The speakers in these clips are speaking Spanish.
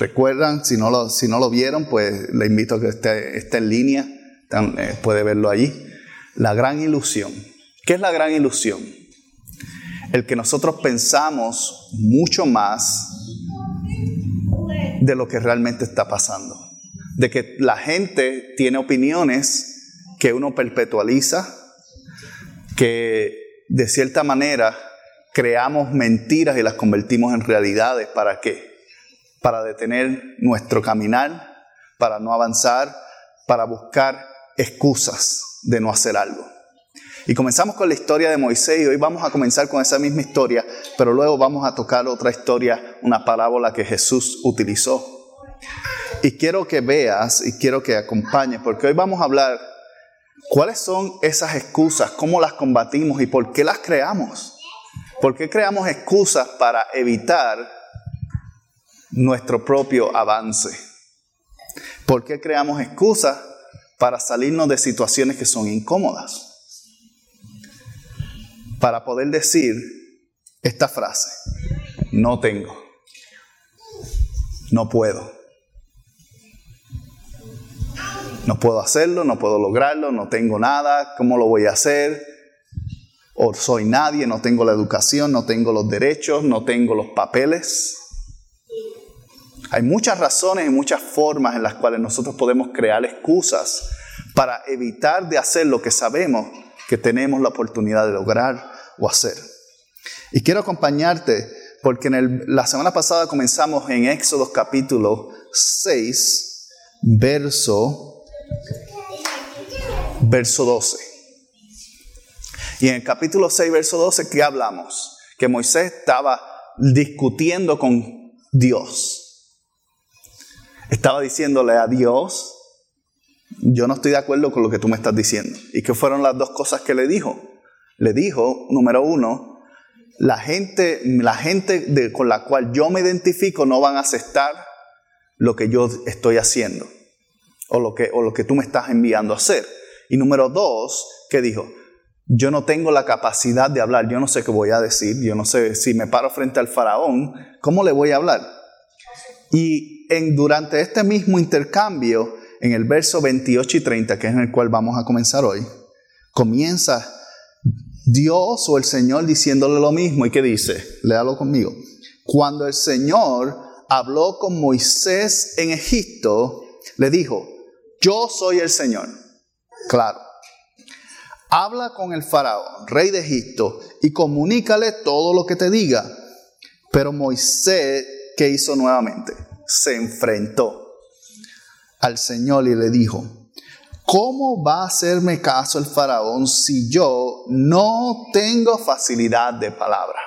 Recuerdan, si no lo, vieron, pues le invito a que esté, esté en línea, eh, puede verlo allí. La gran ilusión. ¿Qué es la gran ilusión? El que nosotros pensamos mucho más de lo que realmente está pasando. De que la gente tiene opiniones que uno perpetualiza, que de cierta manera creamos mentiras y las convertimos en realidades. ¿Para qué? Para detener nuestro caminar, para no avanzar, para buscar excusas de no hacer algo. Y comenzamos con la historia de Moisés y hoy vamos a comenzar con esa misma historia, pero luego vamos a tocar otra historia, una parábola que Jesús utilizó. Y quiero que veas y quiero que acompañes, porque hoy vamos a hablar cuáles son esas excusas, cómo las combatimos y por qué las creamos. ¿Por qué creamos excusas para evitar nuestro propio avance. ¿Por qué creamos excusas para salirnos de situaciones que son incómodas? Para poder decir esta frase, no tengo, no puedo. No puedo hacerlo, no puedo lograrlo, no tengo nada, ¿cómo lo voy a hacer? O soy nadie, no tengo la educación, no tengo los derechos, no tengo los papeles. Hay muchas razones y muchas formas en las cuales nosotros podemos crear excusas para evitar de hacer lo que sabemos que tenemos la oportunidad de lograr o hacer. Y quiero acompañarte porque en la semana pasada comenzamos en Éxodo capítulo 6, verso, verso 12. Y en el capítulo 6, verso 12, ¿qué hablamos? Que Moisés estaba discutiendo con Dios estaba diciéndole a Dios, yo no estoy de acuerdo con lo que tú me estás diciendo. ¿Y qué fueron las dos cosas que le dijo? Le dijo, número uno, la gente, la gente con la cual yo me identifico no van a aceptar lo que yo estoy haciendo o lo que, o lo que tú me estás enviando a hacer. Y número dos, ¿qué dijo? Yo no tengo la capacidad de hablar, yo no sé qué voy a decir, yo no sé si me paro frente al faraón, ¿cómo le voy a hablar? Y durante este mismo intercambio, en el verso 28 y 30, que es en el cual vamos a comenzar hoy, comienza Dios o el Señor diciéndole lo mismo. ¿Y qué dice? Léalo conmigo. Cuando el Señor habló con Moisés en Egipto, le dijo, yo soy el Señor. Claro. Habla con el faraón, rey de Egipto, y comunícale todo lo que te diga. Pero Moisés, ¿qué hizo nuevamente? Se enfrentó al Señor y le dijo, ¿cómo va a hacerme caso el faraón si yo no tengo facilidad de palabra?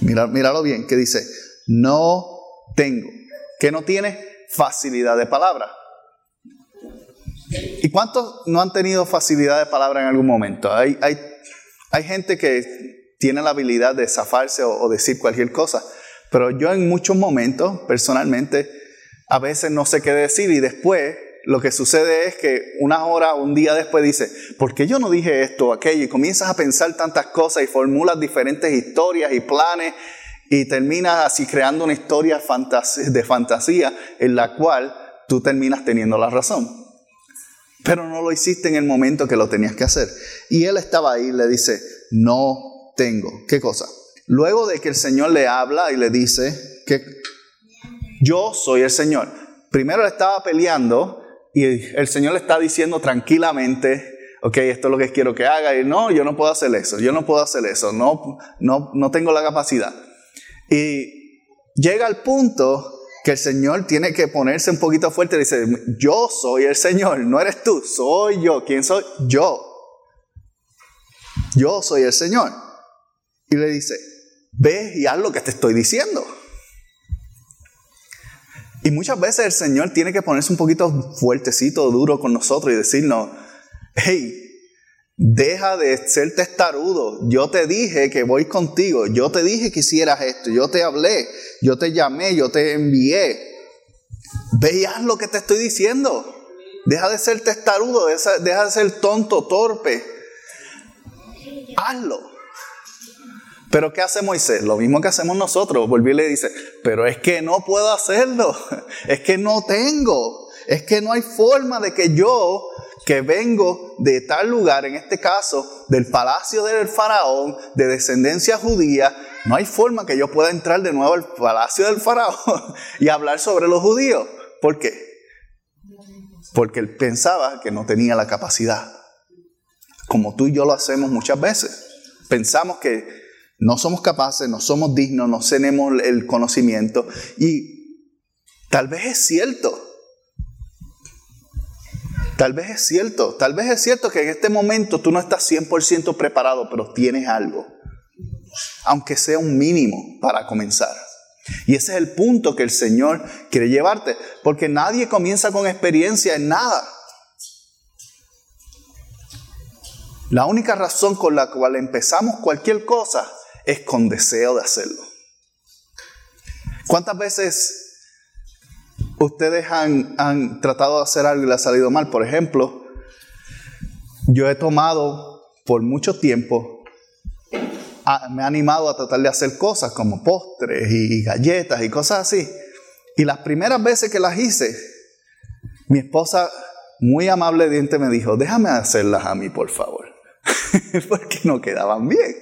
Mira, míralo bien, que dice, no tengo. ¿Que no tiene? Facilidad de palabra. ¿Y cuántos no han tenido facilidad de palabra en algún momento? Hay, hay, hay gente que tiene la habilidad de zafarse o decir cualquier cosa, pero yo en muchos momentos, personalmente, a veces no sé qué decir y después lo que sucede es que una hora un día después dice, ¿por qué yo no dije esto o aquello? Y comienzas a pensar tantas cosas y formulas diferentes historias y planes y terminas así creando una historia de fantasía en la cual tú terminas teniendo la razón. Pero no lo hiciste en el momento que lo tenías que hacer. Y él estaba ahí y le dice, no tengo. ¿Qué cosa? Luego de que el Señor le habla y le dice que yo soy el Señor. Primero le estaba peleando y el Señor le está diciendo tranquilamente, ok, esto es lo que quiero que haga. Y no, yo no puedo hacer eso, yo no puedo hacer eso, no, no, no tengo la capacidad. Y llega al punto que el Señor tiene que ponerse un poquito fuerte y dice, yo soy el Señor, no eres tú, soy yo. ¿Quién soy? Yo. Yo soy el Señor. Y le dice, ve y haz lo que te estoy diciendo. Y muchas veces el Señor tiene que ponerse un poquito fuertecito, duro con nosotros y decirnos, hey, deja de ser testarudo. Yo te dije que voy contigo. Yo te dije que hicieras esto. Yo te hablé. Yo te llamé. Yo te envié. Veas lo que te estoy diciendo. Deja de ser testarudo. Deja de ser tonto, torpe. Hazlo. Pero ¿qué hace Moisés? Lo mismo que hacemos nosotros. Volví y le dice, pero es que no puedo hacerlo. Es que no tengo. Es que no hay forma de que yo, que vengo de tal lugar, en este caso, del palacio del faraón, de descendencia judía, no hay forma que yo pueda entrar de nuevo al palacio del faraón y hablar sobre los judíos. ¿Por qué? Porque él pensaba que no tenía la capacidad. Como tú y yo lo hacemos muchas veces. Pensamos que no somos capaces, no somos dignos, no tenemos el conocimiento. Y tal vez es cierto. Tal vez es cierto. Tal vez es cierto que en este momento tú no estás 100% preparado, pero tienes algo. Aunque sea un mínimo para comenzar. Y ese es el punto que el Señor quiere llevarte. Porque nadie comienza con experiencia en nada. La única razón con la cual empezamos cualquier cosa es con deseo de hacerlo. ¿Cuántas veces ustedes han, han tratado de hacer algo y le ha salido mal? Por ejemplo, yo he tomado por mucho tiempo, me ha animado a tratar de hacer cosas como postres y galletas y cosas así. Y las primeras veces que las hice, mi esposa muy amable diente me dijo, déjame hacerlas a mí, por favor, porque no quedaban bien.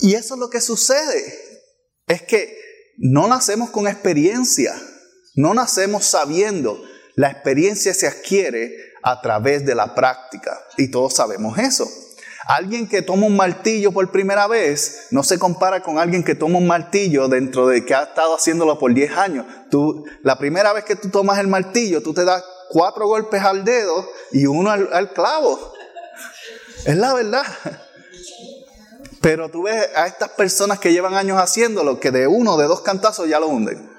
Y eso es lo que sucede. Es que no nacemos con experiencia, no nacemos sabiendo. La experiencia se adquiere a través de la práctica y todos sabemos eso. Alguien que toma un martillo por primera vez no se compara con alguien que toma un martillo dentro de que ha estado haciéndolo por 10 años. Tú, la primera vez que tú tomas el martillo, tú te das cuatro golpes al dedo y uno al clavo. Es la verdad. Pero tú ves a estas personas que llevan años haciéndolo, que de uno, de dos cantazos ya lo hunden.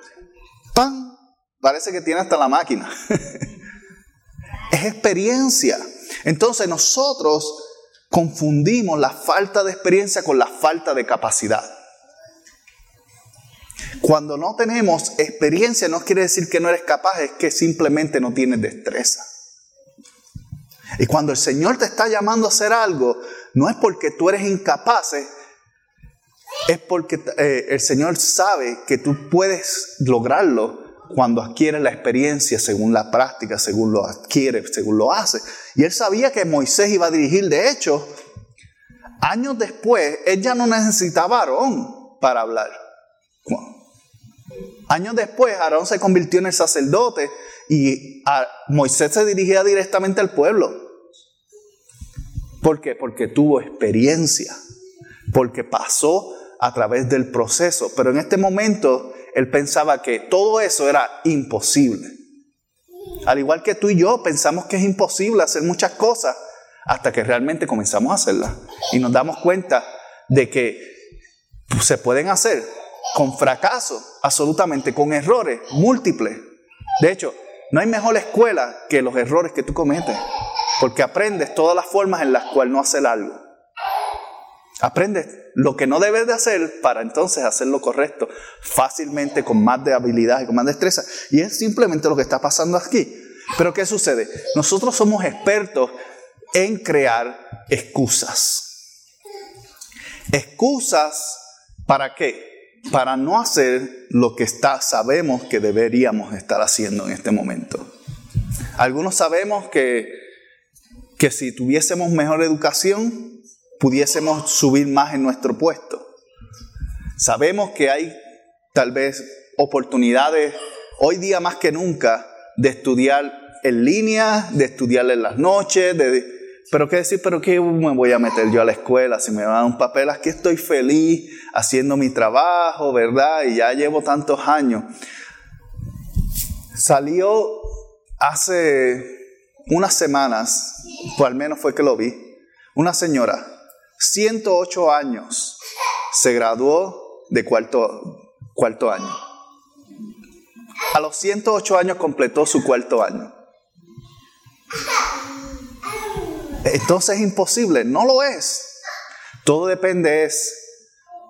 ¡Pam! Parece que tiene hasta la máquina. es experiencia. Entonces nosotros confundimos la falta de experiencia con la falta de capacidad. Cuando no tenemos experiencia no quiere decir que no eres capaz, es que simplemente no tienes destreza. Y cuando el Señor te está llamando a hacer algo, no es porque tú eres incapaz, es porque eh, el Señor sabe que tú puedes lograrlo cuando adquieres la experiencia según la práctica, según lo adquieres, según lo haces. Y él sabía que Moisés iba a dirigir. De hecho, años después, él ya no necesitaba a Aarón para hablar. Años después, Aarón se convirtió en el sacerdote y Moisés se dirigía directamente al pueblo. ¿Por qué? Porque tuvo experiencia, porque pasó a través del proceso. Pero en este momento él pensaba que todo eso era imposible. Al igual que tú y yo pensamos que es imposible hacer muchas cosas hasta que realmente comenzamos a hacerlas. Y nos damos cuenta de que se pueden hacer con fracaso, absolutamente, con errores múltiples. De hecho, no hay mejor escuela que los errores que tú cometes, porque aprendes todas las formas en las cuales no hacer algo. Aprendes lo que no debes de hacer para entonces hacer lo correcto fácilmente, con más de habilidad y con más destreza. Y es simplemente lo que está pasando aquí. Pero ¿qué sucede? Nosotros somos expertos en crear excusas. Excusas para qué? para no hacer lo que está, sabemos que deberíamos estar haciendo en este momento. Algunos sabemos que, que si tuviésemos mejor educación, pudiésemos subir más en nuestro puesto. Sabemos que hay tal vez oportunidades hoy día más que nunca de estudiar en línea, de estudiar en las noches, de, pero qué decir, pero qué me voy a meter yo a la escuela si me dan un papel, aquí estoy feliz haciendo mi trabajo, ¿verdad? Y ya llevo tantos años. Salió hace unas semanas, o al menos fue que lo vi, una señora, 108 años, se graduó de cuarto, cuarto año. A los 108 años completó su cuarto año. Entonces es imposible, no lo es. Todo depende es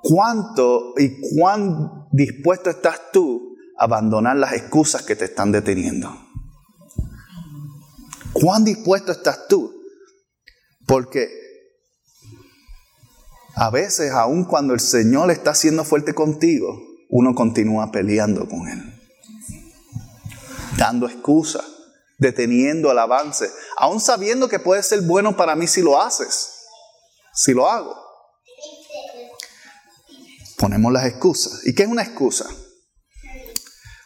cuánto y cuán dispuesto estás tú a abandonar las excusas que te están deteniendo. ¿Cuán dispuesto estás tú? Porque a veces, aun cuando el Señor está siendo fuerte contigo, uno continúa peleando con Él. Dando excusas, deteniendo el avance, aun sabiendo que puede ser bueno para mí si lo haces, si lo hago. Ponemos las excusas. ¿Y qué es una excusa?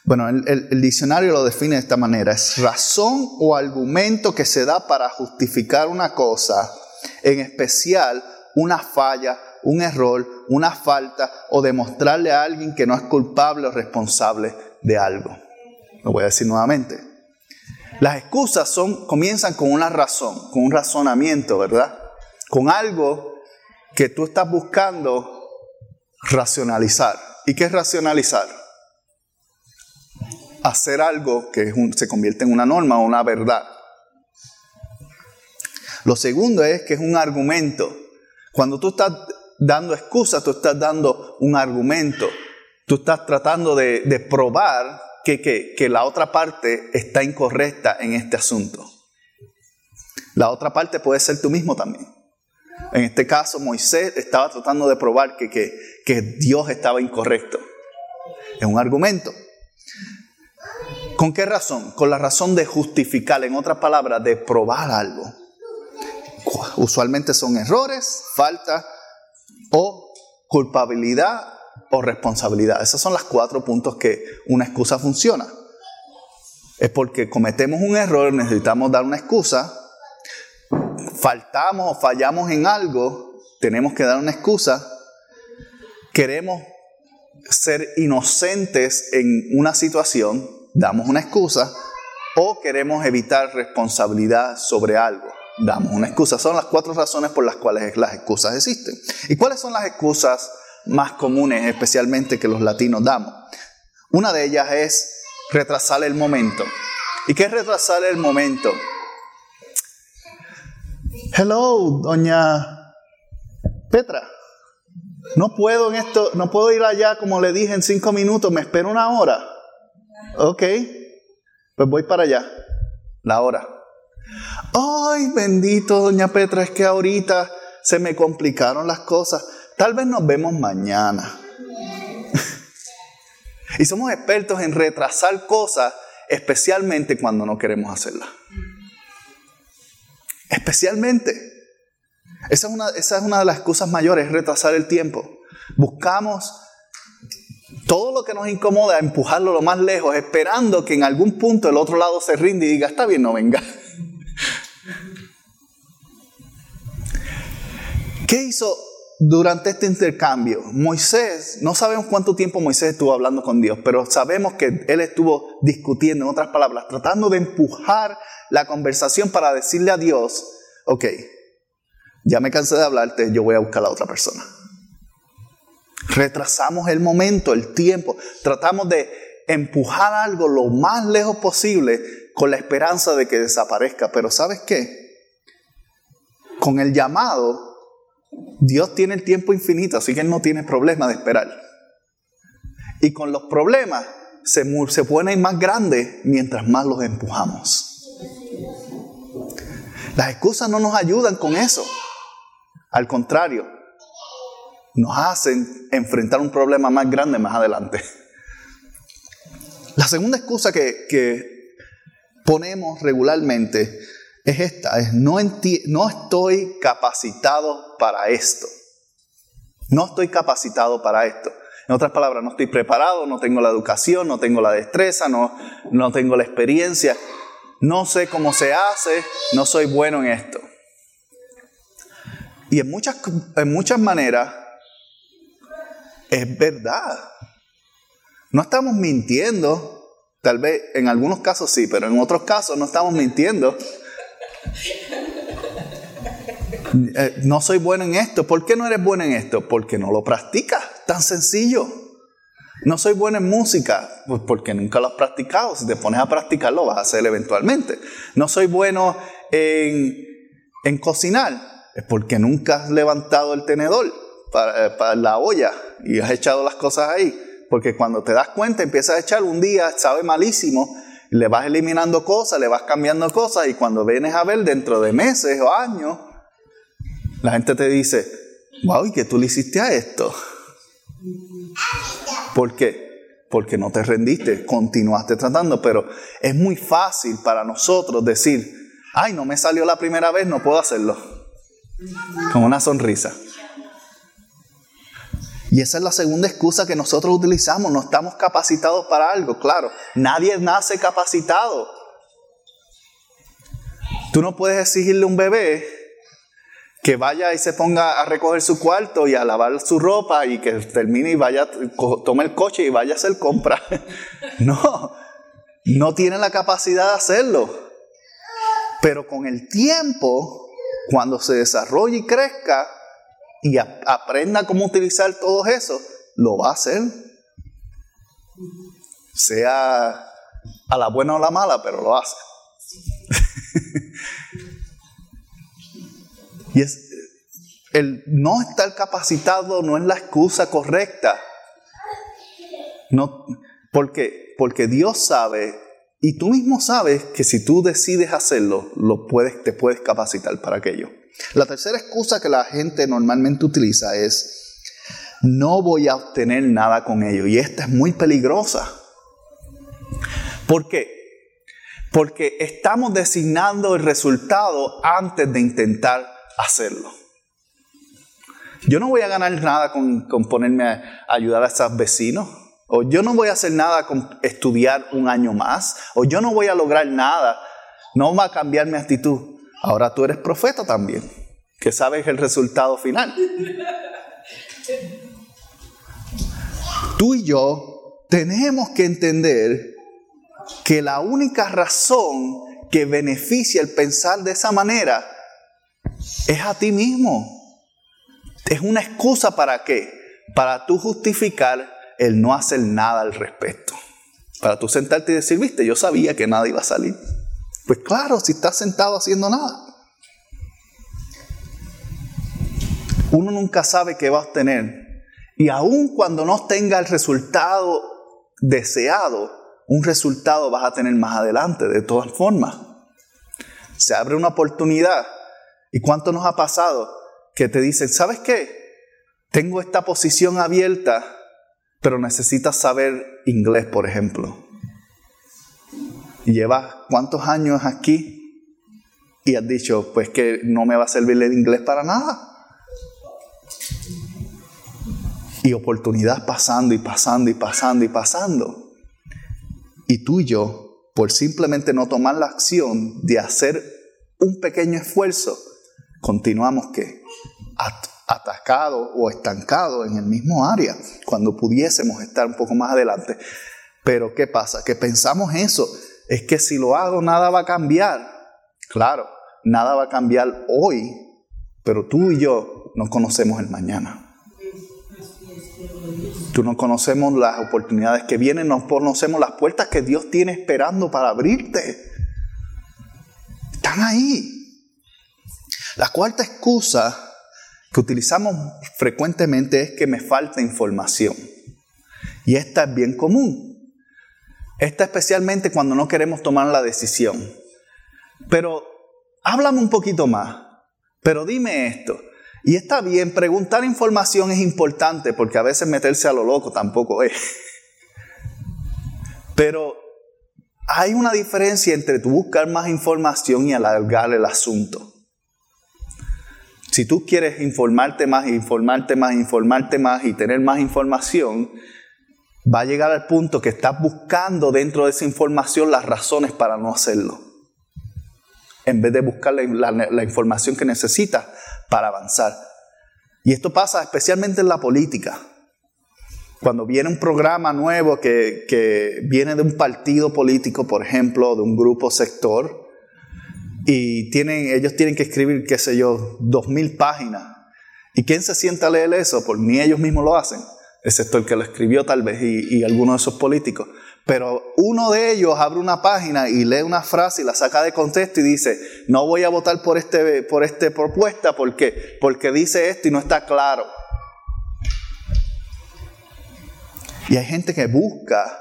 Bueno, el, diccionario lo define de esta manera. Es razón o argumento que se da para justificar una cosa, en especial una falla, un error, una falta o demostrarle a alguien que no es culpable o responsable de algo. Lo voy a decir nuevamente. Las excusas son, comienzan con una razón, con un razonamiento, ¿verdad? Con algo que tú estás buscando racionalizar. ¿Y qué es racionalizar? Hacer algo que se convierte en una norma o una verdad. Lo segundo es que es un argumento. Cuando tú estás dando excusas, tú estás dando un argumento. Tú estás tratando de, probar que, la otra parte está incorrecta en este asunto. La otra parte puede ser tú mismo también. En este caso, Moisés estaba tratando de probar que, que, Dios estaba incorrecto. Es un argumento. ¿Con qué razón? Con la razón de justificar, en otras palabras, de probar algo. Usualmente son errores, falta o culpabilidad o responsabilidad. Esos son los cuatro puntos que una excusa funciona. Es porque cometemos un error, necesitamos dar una excusa faltamos o fallamos en algo, tenemos que dar una excusa. Queremos ser inocentes en una situación, damos una excusa. O queremos evitar responsabilidad sobre algo, damos una excusa. Son las cuatro razones por las cuales las excusas existen. ¿Y cuáles son las excusas más comunes, especialmente que los latinos damos? Una de ellas es retrasar el momento. ¿Y qué es retrasar el momento? Hello, doña Petra. No puedo en esto, no puedo ir allá como le dije en cinco minutos, me espero una hora. Ok, pues voy para allá, la hora. Ay, bendito, doña Petra, es que ahorita se me complicaron las cosas. Tal vez nos vemos mañana. y somos expertos en retrasar cosas, especialmente cuando no queremos hacerlas. Especialmente. Esa es, una, esa es una de las cosas mayores, retrasar el tiempo. Buscamos todo lo que nos incomoda, empujarlo lo más lejos, esperando que en algún punto el otro lado se rinde y diga, está bien, no venga. ¿Qué hizo durante este intercambio? Moisés, no sabemos cuánto tiempo Moisés estuvo hablando con Dios, pero sabemos que él estuvo discutiendo, en otras palabras, tratando de empujar la conversación para decirle a Dios, ok, ya me cansé de hablarte, yo voy a buscar a la otra persona. Retrasamos el momento, el tiempo, tratamos de empujar algo lo más lejos posible con la esperanza de que desaparezca, pero ¿sabes qué? Con el llamado, Dios tiene el tiempo infinito, así que Él no tiene problema de esperar. Y con los problemas se, se ponen más grandes mientras más los empujamos. Las excusas no nos ayudan con eso. Al contrario, nos hacen enfrentar un problema más grande más adelante. La segunda excusa que, ponemos regularmente es esta, es no, no estoy capacitado para esto. No estoy capacitado para esto. En otras palabras, no estoy preparado, no tengo la educación, no tengo la destreza, no, no tengo la experiencia no sé cómo se hace, no soy bueno en esto. Y en muchas, en muchas maneras es verdad. No estamos mintiendo. Tal vez en algunos casos sí, pero en otros casos no estamos mintiendo. Eh, no soy bueno en esto. ¿Por qué no eres bueno en esto? Porque no lo practicas. Tan sencillo. No soy bueno en música, pues porque nunca lo has practicado. Si te pones a practicarlo, vas a hacer eventualmente. No soy bueno en, en cocinar, es porque nunca has levantado el tenedor para, eh, la olla y has echado las cosas ahí. Porque cuando te das cuenta, empiezas a echar un día, sabe malísimo, le vas eliminando cosas, le vas cambiando cosas y cuando vienes a ver dentro de meses o años, la gente te dice, wow, ¿y qué tú le hiciste a esto? ¿Por qué? Porque no te rendiste, continuaste tratando, pero es muy fácil para nosotros decir, ay, no me salió la primera vez, no puedo hacerlo. Con una sonrisa. Y esa es la segunda excusa que nosotros utilizamos. No estamos capacitados para algo. Claro, nadie nace capacitado. Tú no puedes exigirle a un bebé que vaya y se ponga a recoger su cuarto y a lavar su ropa y que termine y vaya, tome el coche y vaya a hacer compra. No, no tiene la capacidad de hacerlo. Pero con el tiempo, cuando se desarrolle y crezca y aprenda cómo utilizar todo eso, lo va a hacer. Sea a la buena o la mala, pero lo hace. Y es, el no estar capacitado no es la excusa correcta. No, porque, porque Dios sabe y tú mismo sabes que si tú decides hacerlo, lo puedes, te puedes capacitar para aquello. La tercera excusa que la gente normalmente utiliza es, no voy a obtener nada con ello. Y esta es muy peligrosa. ¿Por qué? Porque estamos designando el resultado antes de intentar hacerlo. Yo no voy a ganar nada con, ponerme a ayudar a esos vecinos. O yo no voy a hacer nada con estudiar un año más. O yo no voy a lograr nada. No va a cambiar mi actitud. Ahora tú eres profeta también, que sabes el resultado final. Tú y yo tenemos que entender que la única razón que beneficia el pensar de esa manera es a ti mismo. Es una excusa para qué? Para tú justificar el no hacer nada al respecto. Para tú sentarte y decir, viste, yo sabía que nada iba a salir. Pues claro, si estás sentado haciendo nada. Uno nunca sabe qué va a obtener. Y aun cuando no tenga el resultado deseado, un resultado vas a tener más adelante, de todas formas. Se abre una oportunidad ¿Y cuánto nos ha pasado que te dicen, ¿sabes qué? Tengo esta posición abierta, pero necesitas saber inglés, por ejemplo. Llevas cuántos años aquí y has dicho, pues que no me va a servir el inglés para nada. Y oportunidad pasando y pasando y pasando y pasando. Y tú y yo, por simplemente no tomar la acción de hacer un pequeño esfuerzo, continuamos que atacados o estancados en el mismo área, cuando pudiésemos estar un poco más adelante. Pero ¿qué pasa? Que pensamos eso, es que si lo hago nada va a cambiar. Claro, nada va a cambiar hoy, pero tú y yo no conocemos el mañana. Tú no conocemos las oportunidades que vienen, no conocemos las puertas que Dios tiene esperando para abrirte. Están ahí. La cuarta excusa que utilizamos frecuentemente es que me falta información. Y esta es bien común. Esta especialmente cuando no queremos tomar la decisión. Pero háblame un poquito más. Pero dime esto. Y está bien, preguntar información es importante porque a veces meterse a lo loco tampoco es. Pero hay una diferencia entre buscar más información y alargar el asunto. Si tú quieres informarte más, informarte más, informarte más y tener más información, va a llegar al punto que estás buscando dentro de esa información las razones para no hacerlo. En vez de buscar la, información que necesitas para avanzar. Y esto pasa especialmente en la política. Cuando viene un programa nuevo que, viene de un partido político, por ejemplo, de un grupo sector, y tienen, ellos tienen que escribir, qué sé yo, dos mil páginas. ¿Y quién se sienta a leer eso? Por ni ellos mismos lo hacen. Excepto el que lo escribió tal vez y, y algunos de esos políticos. Pero uno de ellos abre una página y lee una frase y la saca de contexto y dice, no voy a votar por, este, por esta propuesta porque, porque dice esto y no está claro. Y hay gente que busca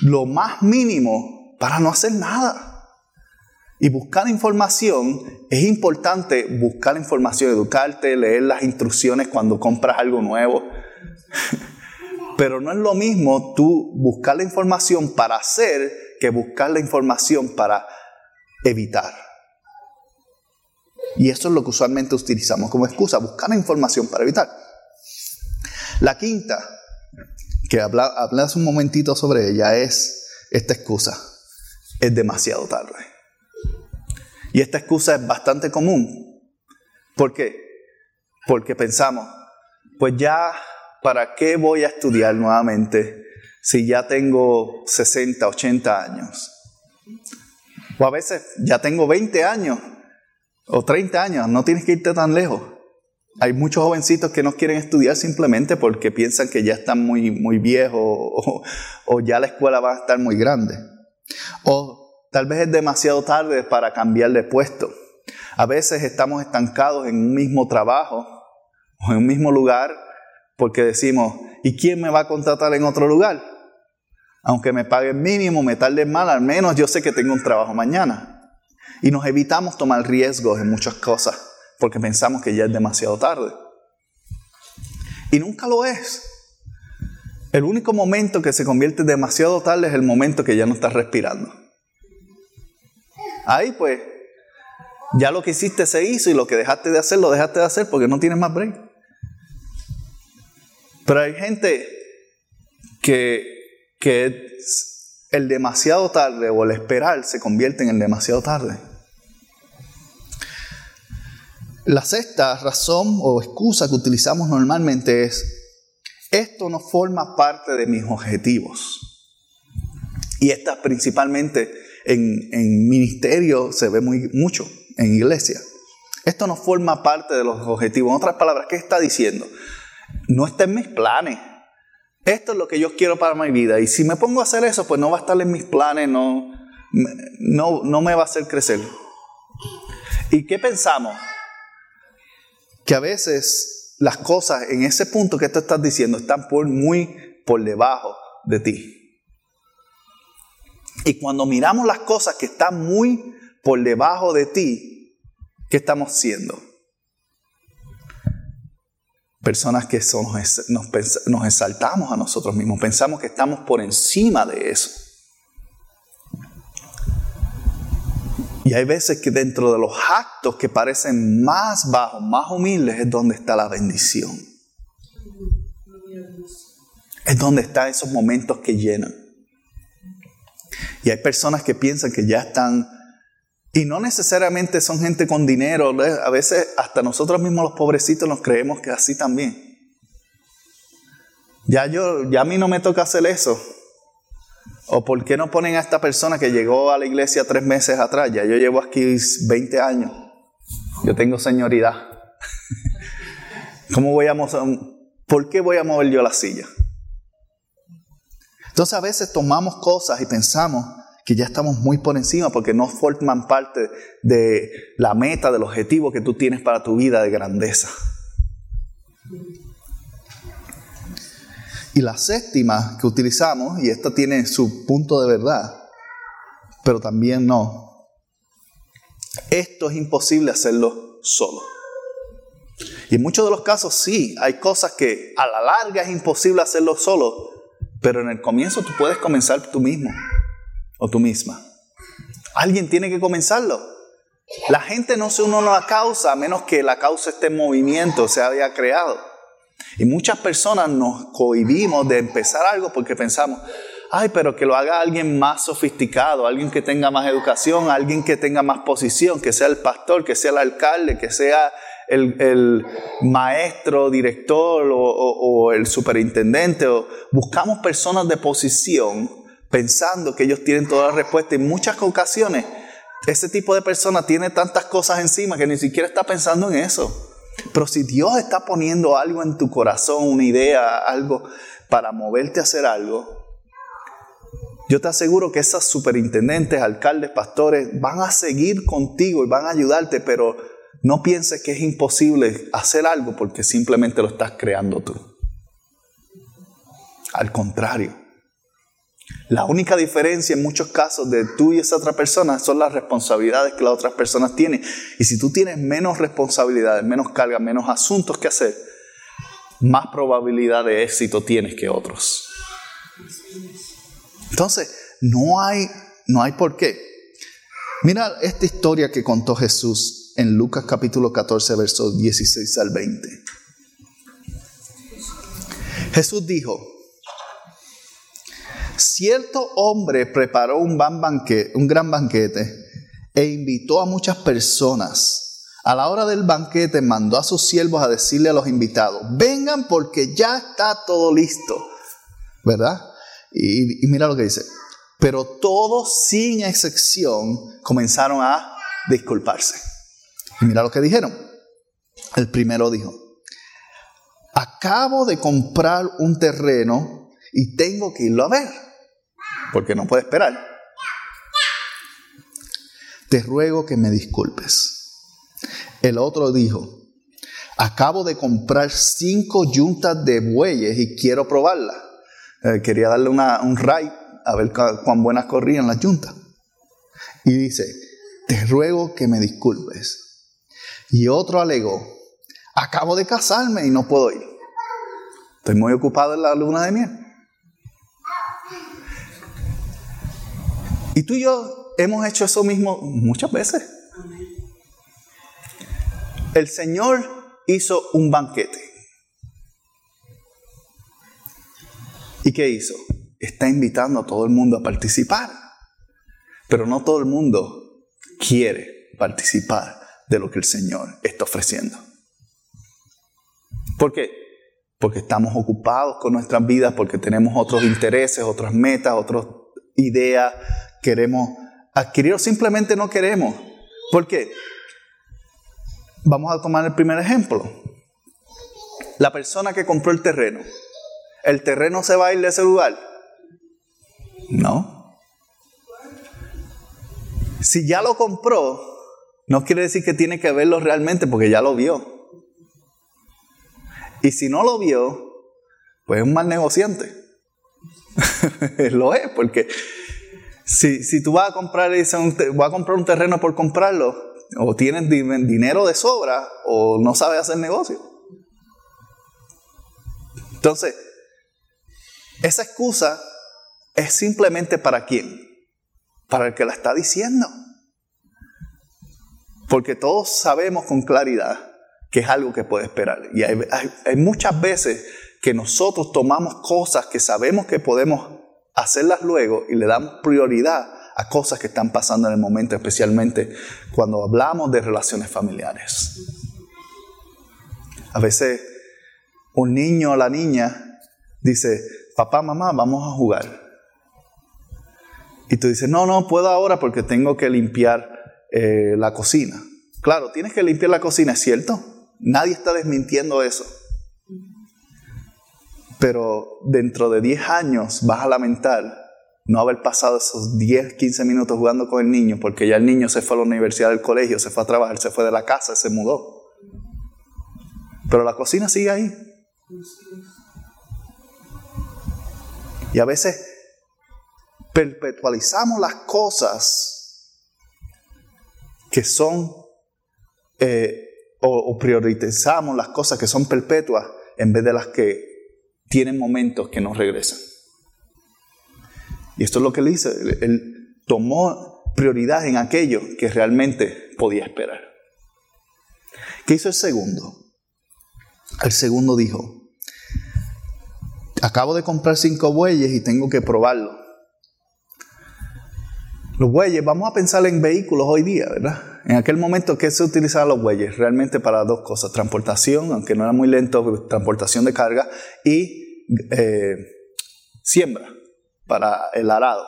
lo más mínimo para no hacer nada. Y buscar información, es importante buscar información, educarte, leer las instrucciones cuando compras algo nuevo. Pero no es lo mismo tú buscar la información para hacer que buscar la información para evitar. Y eso es lo que usualmente utilizamos como excusa, buscar la información para evitar. La quinta, que habla, hace un momentito sobre ella, es esta excusa. Es demasiado tarde. Y esta excusa es bastante común. ¿Por qué? Porque pensamos, pues ya ¿para qué voy a estudiar nuevamente si ya tengo 60, 80 años? O a veces ya tengo 20 años o 30 años, no tienes que irte tan lejos. Hay muchos jovencitos que no quieren estudiar simplemente porque piensan que ya están muy, muy viejos o, o ya la escuela va a estar muy grande. O tal vez es demasiado tarde para cambiar de puesto. A veces estamos estancados en un mismo trabajo o en un mismo lugar porque decimos, ¿y quién me va a contratar en otro lugar? Aunque me paguen mínimo, me tarden mal, al menos yo sé que tengo un trabajo mañana. Y nos evitamos tomar riesgos en muchas cosas porque pensamos que ya es demasiado tarde. Y nunca lo es. El único momento que se convierte demasiado tarde es el momento que ya no estás respirando. Ahí pues, ya lo que hiciste se hizo y lo que dejaste de hacer lo dejaste de hacer porque no tienes más break. Pero hay gente que, que el demasiado tarde o el esperar se convierte en el demasiado tarde. La sexta razón o excusa que utilizamos normalmente es, esto no forma parte de mis objetivos. Y esta principalmente en, en ministerio se ve muy, mucho, en iglesia. Esto no forma parte de los objetivos. En otras palabras, ¿qué está diciendo? No está en mis planes. Esto es lo que yo quiero para mi vida. Y si me pongo a hacer eso, pues no va a estar en mis planes, no, no, no me va a hacer crecer. ¿Y qué pensamos? Que a veces las cosas en ese punto que tú estás diciendo están por, muy por debajo de ti. Y cuando miramos las cosas que están muy por debajo de ti, ¿qué estamos haciendo? Personas que son, nos, exaltamos a nosotros mismos, pensamos que estamos por encima de eso. Y hay veces que dentro de los actos que parecen más bajos, más humildes, es donde está la bendición. Es donde están esos momentos que llenan. Y hay personas que piensan que ya están y no necesariamente son gente con dinero, a veces hasta nosotros mismos los pobrecitos nos creemos que así también. Ya yo, ya a mí no me toca hacer eso. ¿O por qué no ponen a esta persona que llegó a la iglesia tres meses atrás? Ya yo llevo aquí 20 años. Yo tengo señoridad. ¿Cómo voy a ¿Por qué voy a mover yo la silla? Entonces a veces tomamos cosas y pensamos, que ya estamos muy por encima porque no forman parte de la meta, del objetivo que tú tienes para tu vida de grandeza. Y la séptima que utilizamos, y esta tiene su punto de verdad, pero también no. Esto es imposible hacerlo solo. Y en muchos de los casos sí, hay cosas que a la larga es imposible hacerlo solo, pero en el comienzo tú puedes comenzar tú mismo o tú misma. Alguien tiene que comenzarlo. La gente no se une a la causa a menos que la causa esté en movimiento, se haya creado. Y muchas personas nos cohibimos de empezar algo porque pensamos, ay, pero que lo haga alguien más sofisticado, alguien que tenga más educación, alguien que tenga más posición, que sea el pastor, que sea el alcalde, que sea el, maestro, director o, o el superintendente. Buscamos personas de posición pensando que ellos tienen toda la respuesta. En muchas ocasiones, ese tipo de persona tiene tantas cosas encima que ni siquiera está pensando en eso. Pero si Dios está poniendo algo en tu corazón, una idea, algo para moverte a hacer algo, yo te aseguro que esos superintendentes, alcaldes, pastores van a seguir contigo y van a ayudarte, pero no pienses que es imposible hacer algo porque simplemente lo estás creando tú. Al contrario, la única diferencia en muchos casos de tú y esa otra persona son las responsabilidades que las otras personas tienen. Y si tú tienes menos responsabilidades, menos carga, menos asuntos que hacer, más probabilidad de éxito tienes que otros. Entonces, no hay, no hay por qué. Mira esta historia que contó Jesús en Lucas capítulo 14, versos 16 al 20. Jesús dijo, cierto hombre preparó un, banquete, un gran banquete e invitó a muchas personas. A la hora del banquete mandó a sus siervos a decirle a los invitados, vengan porque ya está todo listo. ¿Verdad? Y, mira lo que dice. Pero todos, sin excepción, comenzaron a disculparse. Y mira lo que dijeron. El primero dijo, acabo de comprar un terreno y tengo que irlo a ver, porque no puedo esperar. Te ruego que me disculpes. El otro dijo, acabo de comprar cinco yuntas de bueyes y quiero probarlas eh, quería darle un ride a ver cuán buenas corrían las juntas. Y dice, te ruego que me disculpes. Y otro alegó, acabo de casarme y no puedo ir. Estoy muy ocupado en la luna de miel. Y tú y yo hemos hecho eso mismo muchas veces. El Señor hizo un banquete. ¿Y qué hizo? Está invitando a todo el mundo a participar. Pero no todo el mundo quiere participar de lo que el Señor está ofreciendo. ¿Por qué? Porque estamos ocupados con nuestras vidas, porque tenemos otros intereses, otras metas, otras ideas, queremos adquirir o simplemente no queremos. ¿Por qué? Vamos a tomar el primer ejemplo. La persona que compró el terreno ¿el terreno se va a ir de ese lugar? No. Si ya lo compró, no quiere decir que tiene que verlo realmente porque ya lo vio. Y si no lo vio, pues es un mal negociante. lo es, porque si, si, tú vas a comprar voy a comprar un terreno por comprarlo, o tienes dinero de sobra, o no sabes hacer negocio. Entonces, esa excusa es simplemente para quién? Para el que la está diciendo. Porque todos sabemos con claridad que es algo que puede esperar. Y hay, muchas veces que nosotros tomamos cosas que sabemos que podemos hacerlas luego y le damos prioridad a cosas que están pasando en el momento, especialmente cuando hablamos de relaciones familiares. A veces un niño o la niña dice, papá, mamá, vamos a jugar. Y tú dices, no, no puedo ahora porque tengo que limpiar eh, la cocina. Claro, tienes que limpiar la cocina, ¿es cierto? Nadie está desmintiendo eso. Pero dentro de 10 años vas a lamentar no haber pasado esos 10, 15 minutos jugando con el niño porque ya el niño se fue a la universidad, del colegio, se fue a trabajar, se fue de la casa, se mudó. Pero la cocina sigue ahí. Y a veces perpetualizamos las cosas que son, eh, o, priorizamos las cosas que son perpetuas en vez de las que tienen momentos que no regresan. Y esto es lo que él dice, él tomó prioridad en aquello que realmente podía esperar. ¿Qué hizo el segundo? El segundo dijo, acabo de comprar cinco bueyes y tengo que probarlo. Los bueyes, vamos a pensar en vehículos hoy día, ¿verdad? En aquel momento, ¿qué se utilizaban los bueyes? Realmente para dos cosas, transportación, aunque no era muy lento, transportación de carga, y eh, siembra, para el arado.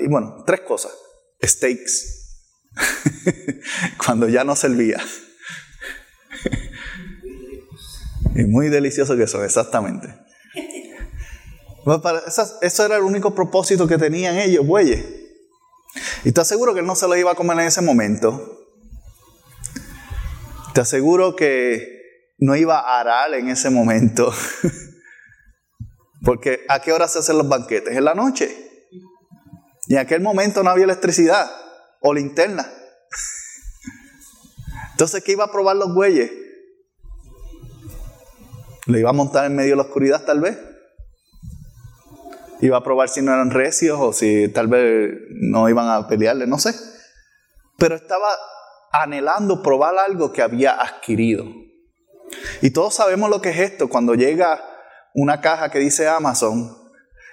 y bueno, tres cosas. Steaks, Cuando ya no servía. y muy delicioso que son, exactamente. Eso era el único propósito que tenían ellos, bueyes. Y te aseguro que él no se los iba a comer en ese momento. Te aseguro que no iba a arar en ese momento. Porque ¿a qué hora se hacen los banquetes? En la noche. Y en aquel momento no había electricidad o linterna. Entonces, ¿qué iba a probar los bueyes? ¿Le iba a montar en medio de la oscuridad tal vez? ¿Iba a probar si no eran recios o si tal vez no iban a pelearle? No sé. Pero estaba anhelando probar algo que había adquirido. Y todos sabemos lo que es esto. Cuando llega una caja que dice Amazon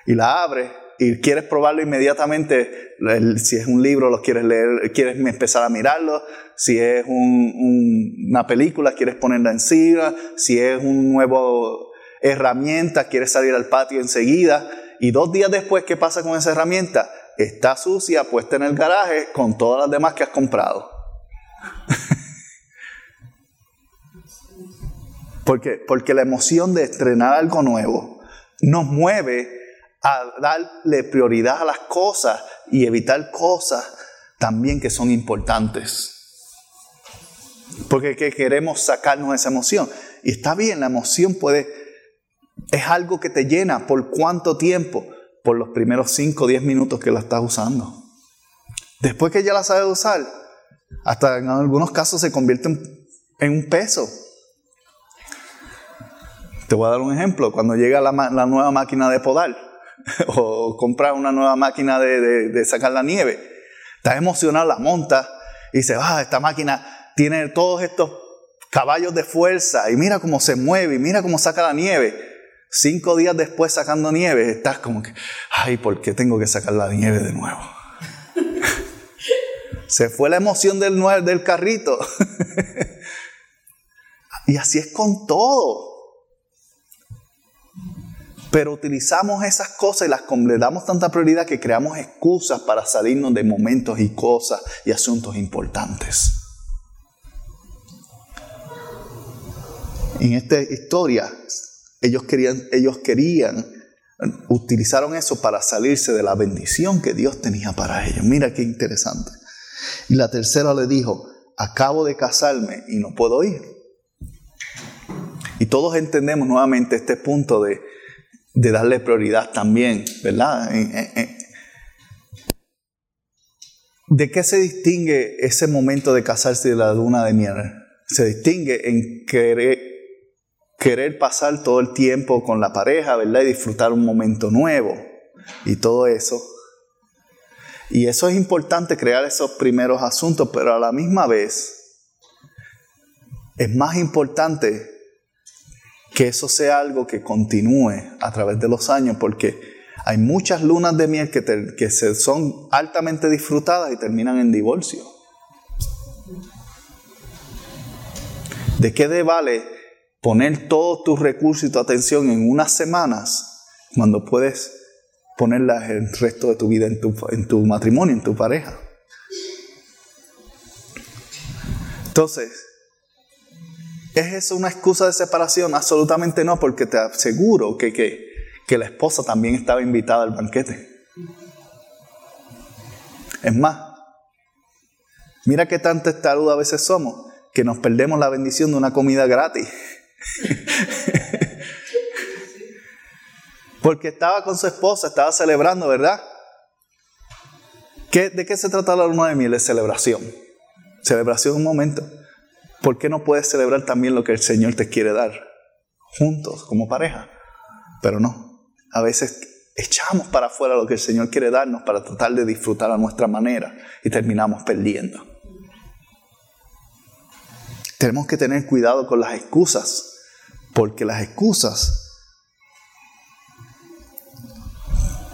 y la abre y quieres probarlo inmediatamente, si es un libro lo quieres leer, quieres empezar a mirarlo, si es una película quieres ponerla encima, si es un nuevo herramienta quieres salir al patio enseguida y dos días después, ¿qué pasa con esa herramienta? Está sucia, puesta en el garaje con todas las demás que has comprado. Porque, porque la emoción de estrenar algo nuevo nos mueve a darle prioridad a las cosas y evitar cosas también que son importantes. Porque queremos sacarnos esa emoción. Y está bien, la emoción puede, es algo que te llena. ¿Por cuánto tiempo? Por los primeros 5 o 10 minutos que la estás usando. Después que ya la sabes usar, hasta en algunos casos se convierte en, un peso. Te voy a dar un ejemplo. Cuando llega la, nueva máquina de podar, o comprar una nueva máquina de, sacar la nieve. Estás emocionado, la montas y dices, ah, esta máquina tiene todos estos caballos de fuerza y mira cómo se mueve y mira cómo saca la nieve. Cinco días después sacando nieve, estás como que, ay, ¿por qué tengo que sacar la nieve de nuevo? se fue la emoción del carrito. y así es con todo. Pero utilizamos esas cosas y las le damos tanta prioridad que creamos excusas para salirnos de momentos y cosas y asuntos importantes. En esta historia, ellos querían, ellos querían, utilizaron eso para salirse de la bendición que Dios tenía para ellos. Mira qué interesante. Y la tercera le dijo, acabo de casarme y no puedo ir. Y todos entendemos nuevamente este punto de de darle prioridad también, ¿verdad? ¿De qué se distingue ese momento de casarse de la luna de miel? Se distingue en querer, querer pasar todo el tiempo con la pareja, ¿verdad? Y disfrutar un momento nuevo y todo eso. Y eso es importante, crear esos primeros asuntos, pero a la misma vez es más importante que eso sea algo que continúe a través de los años, porque hay muchas lunas de miel que, que se, son altamente disfrutadas y terminan en divorcio. ¿De qué te vale poner todos tus recursos y tu atención en unas semanas cuando puedes ponerlas el resto de tu vida en tu, en tu matrimonio, en tu pareja? Entonces, ¿Es eso una excusa de separación? Absolutamente no, porque te aseguro que, que, la esposa también estaba invitada al banquete. Es más, mira qué tan testarudos a veces somos que nos perdemos la bendición de una comida gratis. Porque estaba con su esposa, estaba celebrando, ¿verdad? ¿Qué, ¿De qué se trata la luna de miel? Es celebración. Celebración un momento. ¿Por qué no puedes celebrar también lo que el Señor te quiere dar? Juntos, como pareja. Pero no. A veces echamos para afuera lo que el Señor quiere darnos para tratar de disfrutar a nuestra manera y terminamos perdiendo. Tenemos que tener cuidado con las excusas, porque las excusas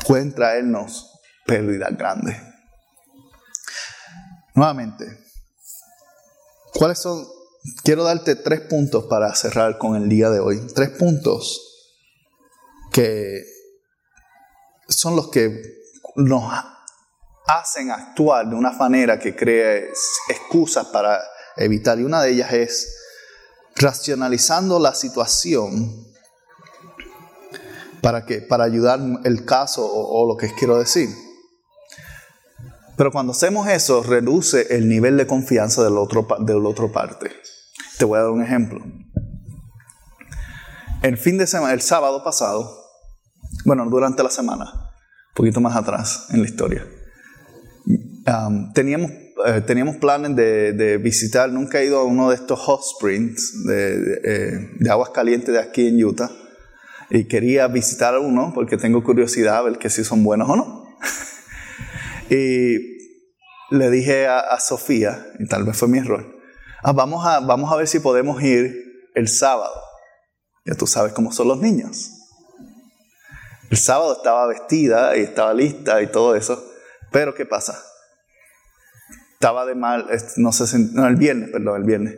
pueden traernos pérdidas grandes. Nuevamente, ¿cuáles son quiero darte tres puntos para cerrar con el día de hoy. Tres puntos que son los que nos hacen actuar de una manera que crea excusas para evitar. Y una de ellas es racionalizando la situación para, que, para ayudar el caso o, lo que quiero decir. Pero cuando hacemos eso, reduce el nivel de confianza del otro, del otro parte. Te voy a dar un ejemplo. El fin de semana, el sábado pasado, bueno, durante la semana, un poquito más atrás en la historia, um, teníamos, eh, teníamos planes de, visitar, nunca he ido a uno de estos hot springs de, eh, de, aguas calientes de aquí en Utah, y quería visitar uno porque tengo curiosidad a ver que si son buenos o no. y le dije a, Sofía, y tal vez fue mi error, ah, vamos, a, vamos a ver si podemos ir el sábado. Ya tú sabes cómo son los niños. El sábado estaba vestida y estaba lista y todo eso. Pero ¿qué pasa? Estaba de mal, no, se no, el viernes, perdón, el viernes.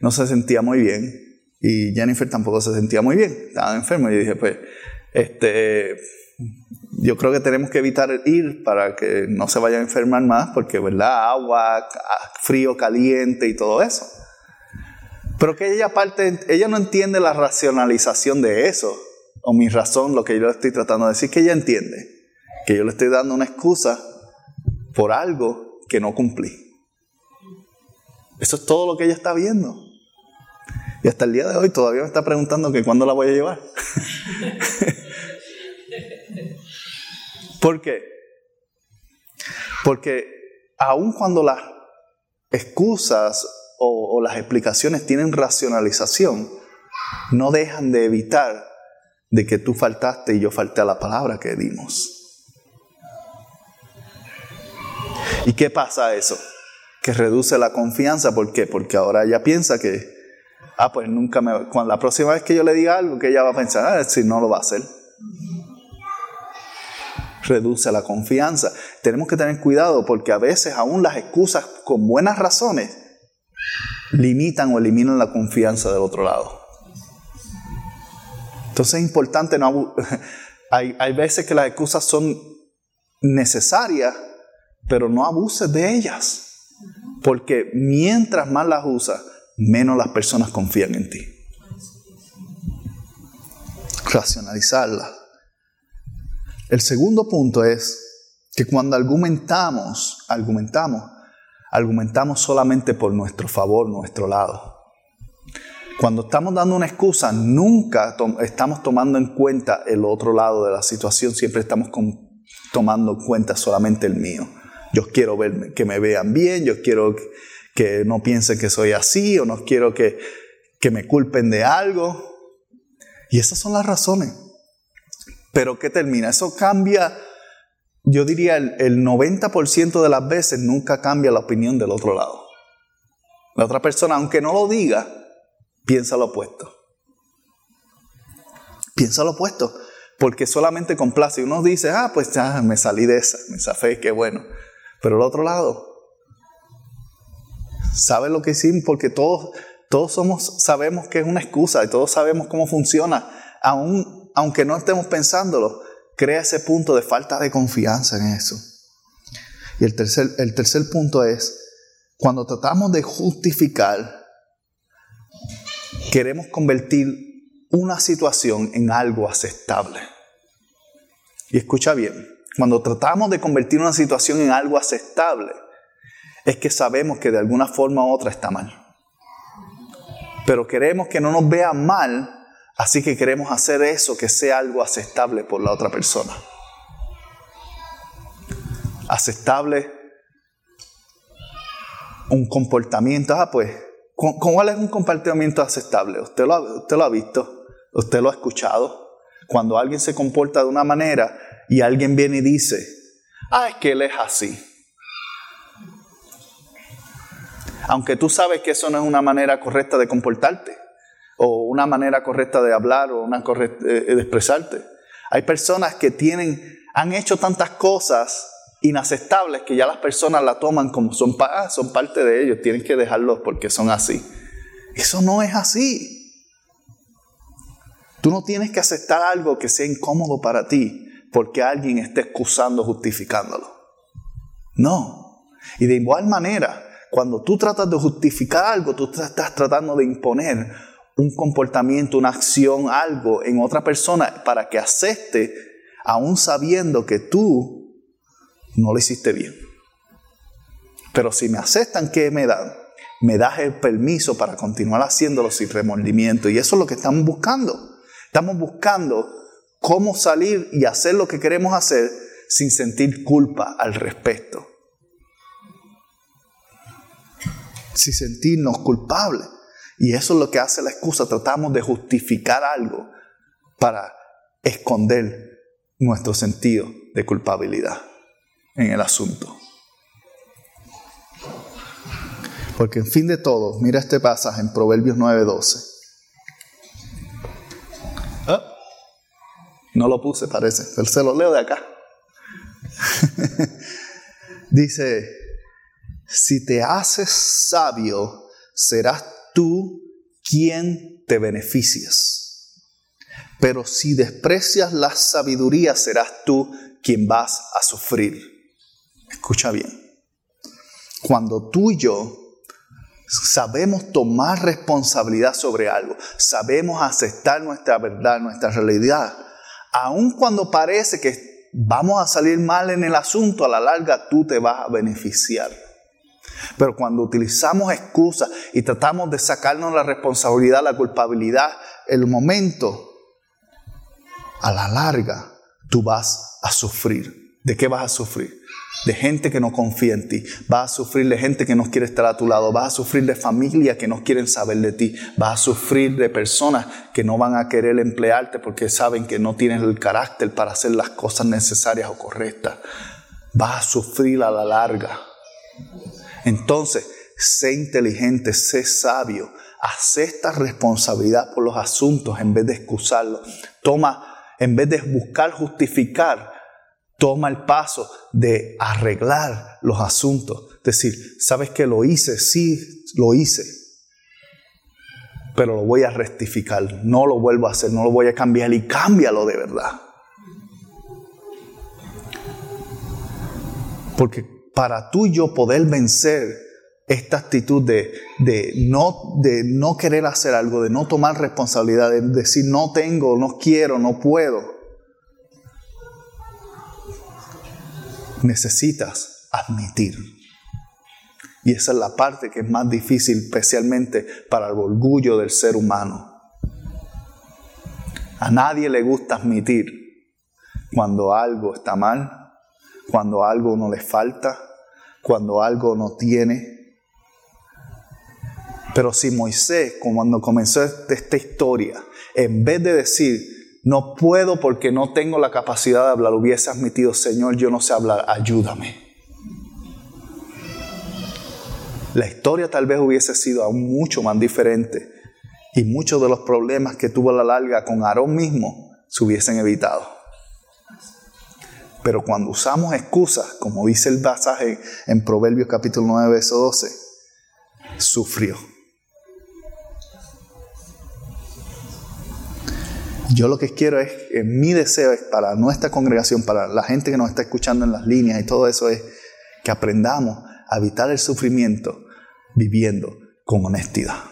No se sentía muy bien. Y Jennifer tampoco se sentía muy bien. Estaba enfermo. Y dije, pues, este, yo creo que tenemos que evitar ir para que no se vayan a enfermar más, porque, ¿verdad? Agua, frío, caliente y todo eso. Pero que ella parte, ella no entiende la racionalización de eso o mi razón, lo que yo le estoy tratando de decir, que ella entiende que yo le estoy dando una excusa por algo que no cumplí. Eso es todo lo que ella está viendo. Y hasta el día de hoy todavía me está preguntando que cuándo la voy a llevar. ¿Por qué? Porque aun cuando las excusas o, las explicaciones tienen racionalización, no dejan de evitar de que tú faltaste y yo falté a la palabra que dimos. ¿Y qué pasa eso? Que reduce la confianza. ¿Por qué? Porque ahora ella piensa que, ah, pues nunca me... Cuando la próxima vez que yo le diga algo, que ella va a pensar, ah, si no lo va a hacer. Reduce la confianza. Tenemos que tener cuidado porque a veces aún las excusas con buenas razones limitan o eliminan la confianza del otro lado. Entonces es importante, no hay, hay veces que las excusas son necesarias, pero no abuses de ellas. Porque mientras más las usas, menos las personas confían en ti. Racionalizarla. El segundo punto es que cuando argumentamos, argumentamos, argumentamos solamente por nuestro favor, nuestro lado. Cuando estamos dando una excusa, nunca estamos tomando en cuenta el otro lado de la situación, siempre estamos tomando en cuenta solamente el mío. Yo quiero ver, que me vean bien, yo quiero que no piensen que soy así o no quiero que me culpen de algo. Y esas son las razones. Pero ¿qué termina? Eso cambia, yo diría, el, el 90% de las veces nunca cambia la opinión del otro lado. La otra persona, aunque no lo diga, piensa lo opuesto. Piensa lo opuesto. Porque solamente complace. Uno dice, ah, pues ya me salí de esa, me zafé, qué bueno. Pero el otro lado, ¿sabe lo que hicimos? Porque todos, todos somos, sabemos que es una excusa y todos sabemos cómo funciona. Aún, aunque no estemos pensándolo, crea ese punto de falta de confianza en eso. Y el tercer, el tercer punto es, cuando tratamos de justificar queremos convertir una situación en algo aceptable. Y escucha bien, cuando tratamos de convertir una situación en algo aceptable, es que sabemos que de alguna forma u otra está mal. Pero queremos que no nos vean mal, así que queremos hacer eso que sea algo aceptable por la otra persona. Aceptable un comportamiento, ah, pues ¿Cuál es un comportamiento aceptable? ¿Usted lo, usted lo ha visto, usted lo ha escuchado. Cuando alguien se comporta de una manera y alguien viene y dice, ah, es que él es así. Aunque tú sabes que eso no es una manera correcta de comportarte, o una manera correcta de hablar, o una correcta eh, de expresarte. Hay personas que tienen, han hecho tantas cosas inaceptables que ya las personas la toman como son, ah, son parte de ellos, tienen que dejarlos porque son así. Eso no es así. Tú no tienes que aceptar algo que sea incómodo para ti porque alguien esté excusando, justificándolo. No. Y de igual manera, cuando tú tratas de justificar algo, tú estás tratando de imponer un comportamiento, una acción, algo en otra persona para que acepte, aún sabiendo que tú no lo hiciste bien. Pero si me aceptan, ¿qué me dan? Me das el permiso para continuar haciéndolo sin remordimiento. Y eso es lo que estamos buscando. Estamos buscando cómo salir y hacer lo que queremos hacer sin sentir culpa al respecto. Sin sentirnos culpables. Y eso es lo que hace la excusa. Tratamos de justificar algo para esconder nuestro sentido de culpabilidad en el asunto. Porque en fin de todo, mira este pasaje en Proverbios 9:12. ¿Ah? No lo puse, parece, se lo leo de acá. Dice, si te haces sabio, serás tú quien te beneficias. Pero si desprecias la sabiduría, serás tú quien vas a sufrir. Escucha bien. Cuando tú y yo sabemos tomar responsabilidad sobre algo, sabemos aceptar nuestra verdad, nuestra realidad, aun cuando parece que vamos a salir mal en el asunto, a la larga tú te vas a beneficiar. Pero cuando utilizamos excusas y tratamos de sacarnos la responsabilidad, la culpabilidad, el momento, a la larga tú vas a sufrir. ¿De qué vas a sufrir? De gente que no confía en ti. Vas a sufrir de gente que no quiere estar a tu lado. Vas a sufrir de familia que no quieren saber de ti. Vas a sufrir de personas que no van a querer emplearte porque saben que no tienes el carácter para hacer las cosas necesarias o correctas. Vas a sufrir a la larga. Entonces, sé inteligente, sé sabio, acepta responsabilidad por los asuntos en vez de excusarlo. Toma, en vez de buscar justificar, toma el paso de arreglar los asuntos. Decir, ¿sabes que lo hice? Sí, lo hice. Pero lo voy a rectificar, no lo vuelvo a hacer, no lo voy a cambiar y cámbialo de verdad. Porque para tú y yo poder vencer esta actitud de, no, de no querer hacer algo, de no tomar responsabilidad, de decir no tengo, no quiero, no puedo, necesitas admitir. Y esa es la parte que es más difícil, especialmente para el orgullo del ser humano. A nadie le gusta admitir cuando algo está mal, cuando algo no le falta, cuando algo no tiene. Pero si Moisés, cuando comenzó esta historia, en vez de decir, no puedo porque no tengo la capacidad de hablar, hubiese admitido, Señor, yo no sé hablar, ayúdame. La historia tal vez hubiese sido aún mucho más diferente y muchos de los problemas que tuvo a la larga con Aarón mismo se hubiesen evitado. Pero cuando usamos excusas, como dice el pasaje en Proverbios capítulo 9, verso 12, sufrió. Yo lo que quiero es, mi deseo es para nuestra congregación, para la gente que nos está escuchando en las líneas y todo eso es que aprendamos a evitar el sufrimiento viviendo con honestidad.